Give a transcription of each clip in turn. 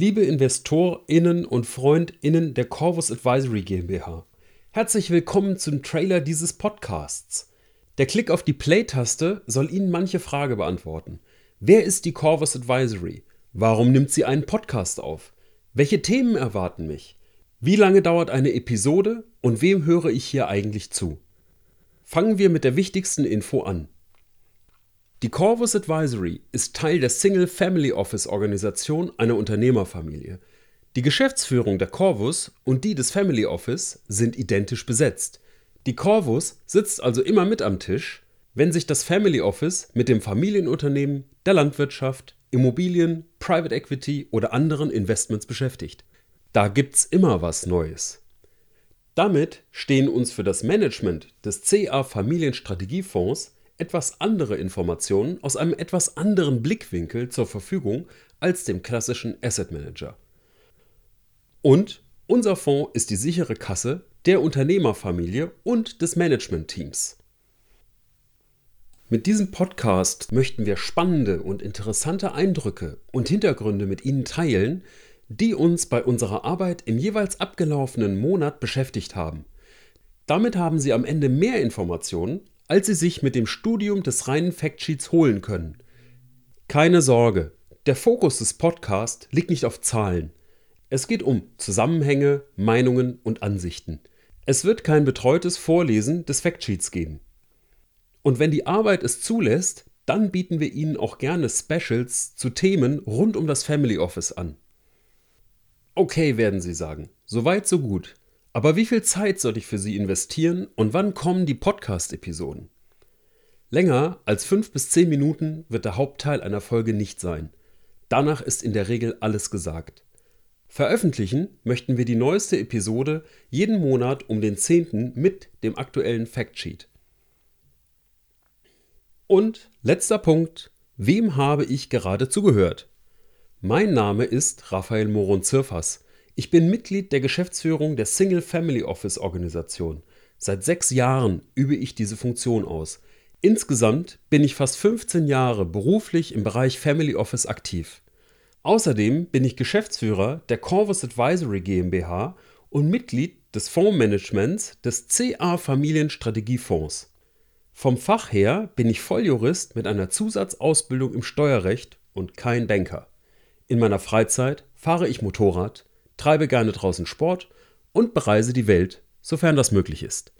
Liebe InvestorInnen und FreundInnen der Corvus Advisory GmbH, herzlich willkommen zum Trailer dieses Podcasts. Der Klick auf die Play-Taste soll Ihnen manche Frage beantworten. Wer ist die Corvus Advisory? Warum nimmt sie einen Podcast auf? Welche Themen erwarten mich? Wie lange dauert eine Episode und wem höre ich hier eigentlich zu? Fangen wir mit der wichtigsten Info an. Die Corvus Advisory ist Teil der Single Family Office Organisation einer Unternehmerfamilie. Die Geschäftsführung der Corvus und die des Family Office sind identisch besetzt. Die Corvus sitzt also immer mit am Tisch, wenn sich das Family Office mit dem Familienunternehmen, der Landwirtschaft, Immobilien, Private Equity oder anderen Investments beschäftigt. Da gibt's immer was Neues. Damit stehen uns für das Management des CA Familienstrategiefonds etwas andere Informationen aus einem etwas anderen Blickwinkel zur Verfügung als dem klassischen Asset Manager. Und unser Fonds ist die sichere Kasse der Unternehmerfamilie und des Managementteams. Mit diesem Podcast möchten wir spannende und interessante Eindrücke und Hintergründe mit Ihnen teilen, die uns bei unserer Arbeit im jeweils abgelaufenen Monat beschäftigt haben. Damit haben Sie am Ende mehr Informationen als sie sich mit dem Studium des reinen Factsheets holen können. Keine Sorge, der Fokus des Podcasts liegt nicht auf Zahlen. Es geht um Zusammenhänge, Meinungen und Ansichten. Es wird kein betreutes Vorlesen des Factsheets geben. Und wenn die Arbeit es zulässt, dann bieten wir Ihnen auch gerne Specials zu Themen rund um das Family Office an. Okay, werden Sie sagen. Soweit, so gut. Aber wie viel Zeit soll ich für Sie investieren und wann kommen die Podcast-Episoden? Länger als fünf bis zehn Minuten wird der Hauptteil einer Folge nicht sein. Danach ist in der Regel alles gesagt. Veröffentlichen möchten wir die neueste Episode jeden Monat um den 10. mit dem aktuellen Factsheet. Und letzter Punkt, wem habe ich gerade zugehört? Mein Name ist Raphael Moron-Zirfas. Ich bin Mitglied der Geschäftsführung der Single Family Office Organisation. Seit sechs Jahren übe ich diese Funktion aus. Insgesamt bin ich fast 15 Jahre beruflich im Bereich Family Office aktiv. Außerdem bin ich Geschäftsführer der Corvus Advisory GmbH und Mitglied des Fondsmanagements des CA Familienstrategiefonds. Vom Fach her bin ich Volljurist mit einer Zusatzausbildung im Steuerrecht und kein Banker. In meiner Freizeit fahre ich Motorrad, treibe gerne draußen Sport und bereise die Welt, sofern das möglich ist.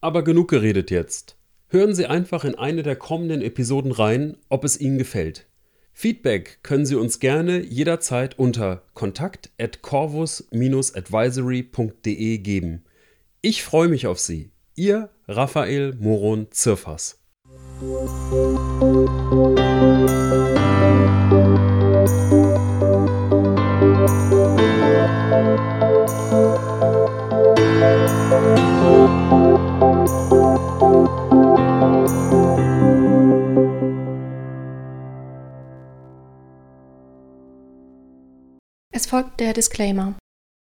Aber genug geredet jetzt. Hören Sie einfach in eine der kommenden Episoden rein, ob es Ihnen gefällt. Feedback können Sie uns gerne jederzeit unter kontakt at corvus-advisory.de geben. Ich freue mich auf Sie. Ihr Raphael Moron Zirfas. Es folgt der Disclaimer.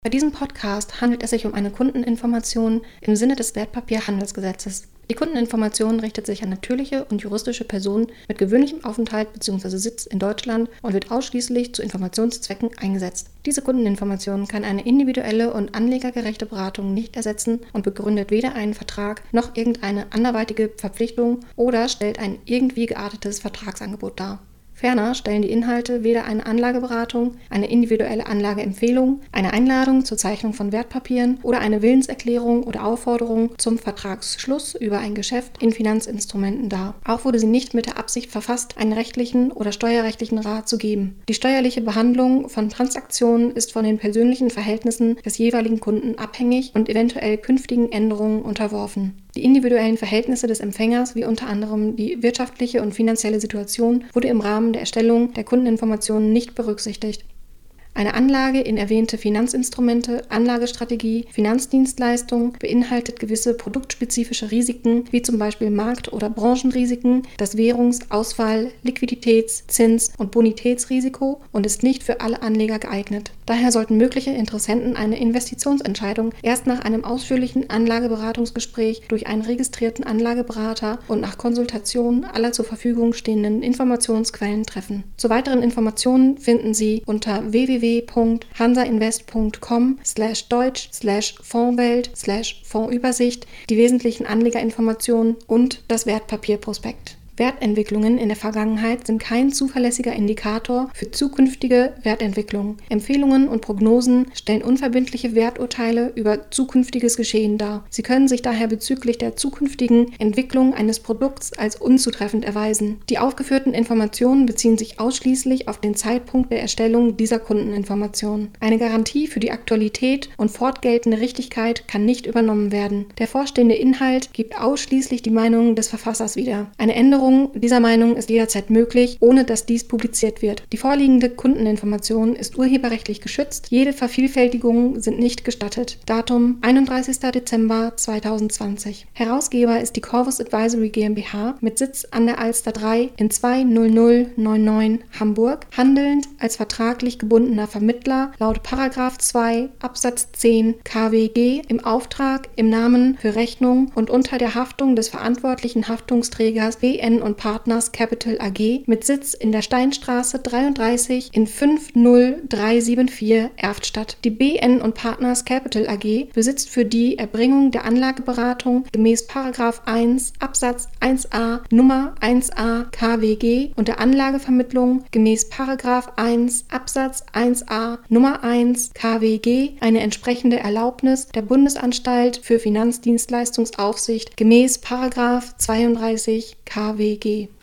Bei diesem Podcast handelt es sich um eine Kundeninformation im Sinne des Wertpapierhandelsgesetzes. Die Kundeninformation richtet sich an natürliche und juristische Personen mit gewöhnlichem Aufenthalt bzw. Sitz in Deutschland und wird ausschließlich zu Informationszwecken eingesetzt. Diese Kundeninformation kann eine individuelle und anlegergerechte Beratung nicht ersetzen und begründet weder einen Vertrag noch irgendeine anderweitige Verpflichtung oder stellt ein irgendwie geartetes Vertragsangebot dar. Ferner stellen die Inhalte weder eine Anlageberatung, eine individuelle Anlageempfehlung, eine Einladung zur Zeichnung von Wertpapieren oder eine Willenserklärung oder Aufforderung zum Vertragsschluss über ein Geschäft in Finanzinstrumenten dar. Auch wurde sie nicht mit der Absicht verfasst, einen rechtlichen oder steuerrechtlichen Rat zu geben. Die steuerliche Behandlung von Transaktionen ist von den persönlichen Verhältnissen des jeweiligen Kunden abhängig und eventuell künftigen Änderungen unterworfen. Die individuellen Verhältnisse des Empfängers, wie unter anderem die wirtschaftliche und finanzielle Situation, wurde im Rahmen der Erstellung der Kundeninformationen nicht berücksichtigt. Eine Anlage in erwähnte Finanzinstrumente, Anlagestrategie, Finanzdienstleistung beinhaltet gewisse produktspezifische Risiken, wie zum Beispiel Markt- oder Branchenrisiken, das Währungs-, Auswahl-, Liquiditäts-, Zins- und Bonitätsrisiko und ist nicht für alle Anleger geeignet. Daher sollten mögliche Interessenten eine Investitionsentscheidung erst nach einem ausführlichen Anlageberatungsgespräch durch einen registrierten Anlageberater und nach Konsultation aller zur Verfügung stehenden Informationsquellen treffen. Zu weiteren Informationen finden Sie unter www www.hansainvest.com slash deutsch slash Fondswelt slash Fondsübersicht die wesentlichen Anlegerinformationen und das Wertpapierprospekt. Wertentwicklungen in der Vergangenheit sind kein zuverlässiger Indikator für zukünftige Wertentwicklung. Empfehlungen und Prognosen stellen unverbindliche Werturteile über zukünftiges Geschehen dar. Sie können sich daher bezüglich der zukünftigen Entwicklung eines Produkts als unzutreffend erweisen. Die aufgeführten Informationen beziehen sich ausschließlich auf den Zeitpunkt der Erstellung dieser Kundeninformationen. Eine Garantie für die Aktualität und fortgeltende Richtigkeit kann nicht übernommen werden. Der vorstehende Inhalt gibt ausschließlich die Meinung des Verfassers wieder. Eine Änderung Änderung dieser Meinung ist jederzeit möglich, ohne dass dies publiziert wird. Die vorliegende Kundeninformation ist urheberrechtlich geschützt. Jede Vervielfältigung sind nicht gestattet. Datum 31. Dezember 2020. Herausgeber ist die Corvus Advisory GmbH mit Sitz an der Alster 3 in 20099 Hamburg, handelnd als vertraglich gebundener Vermittler laut 2 Absatz 10 KWG im Auftrag, im Namen, für Rechnung und unter der Haftung des verantwortlichen Haftungsträgers BN und Partners Capital AG mit Sitz in der Steinstraße 33 in 50374 Erftstadt. Die BN und Partners Capital AG besitzt für die Erbringung der Anlageberatung gemäß 1 Absatz 1a Nummer 1a KWG und der Anlagevermittlung gemäß 1 Absatz 1a Nummer 1 KWG eine entsprechende Erlaubnis der Bundesanstalt für Finanzdienstleistungsaufsicht gemäß 32 KWG.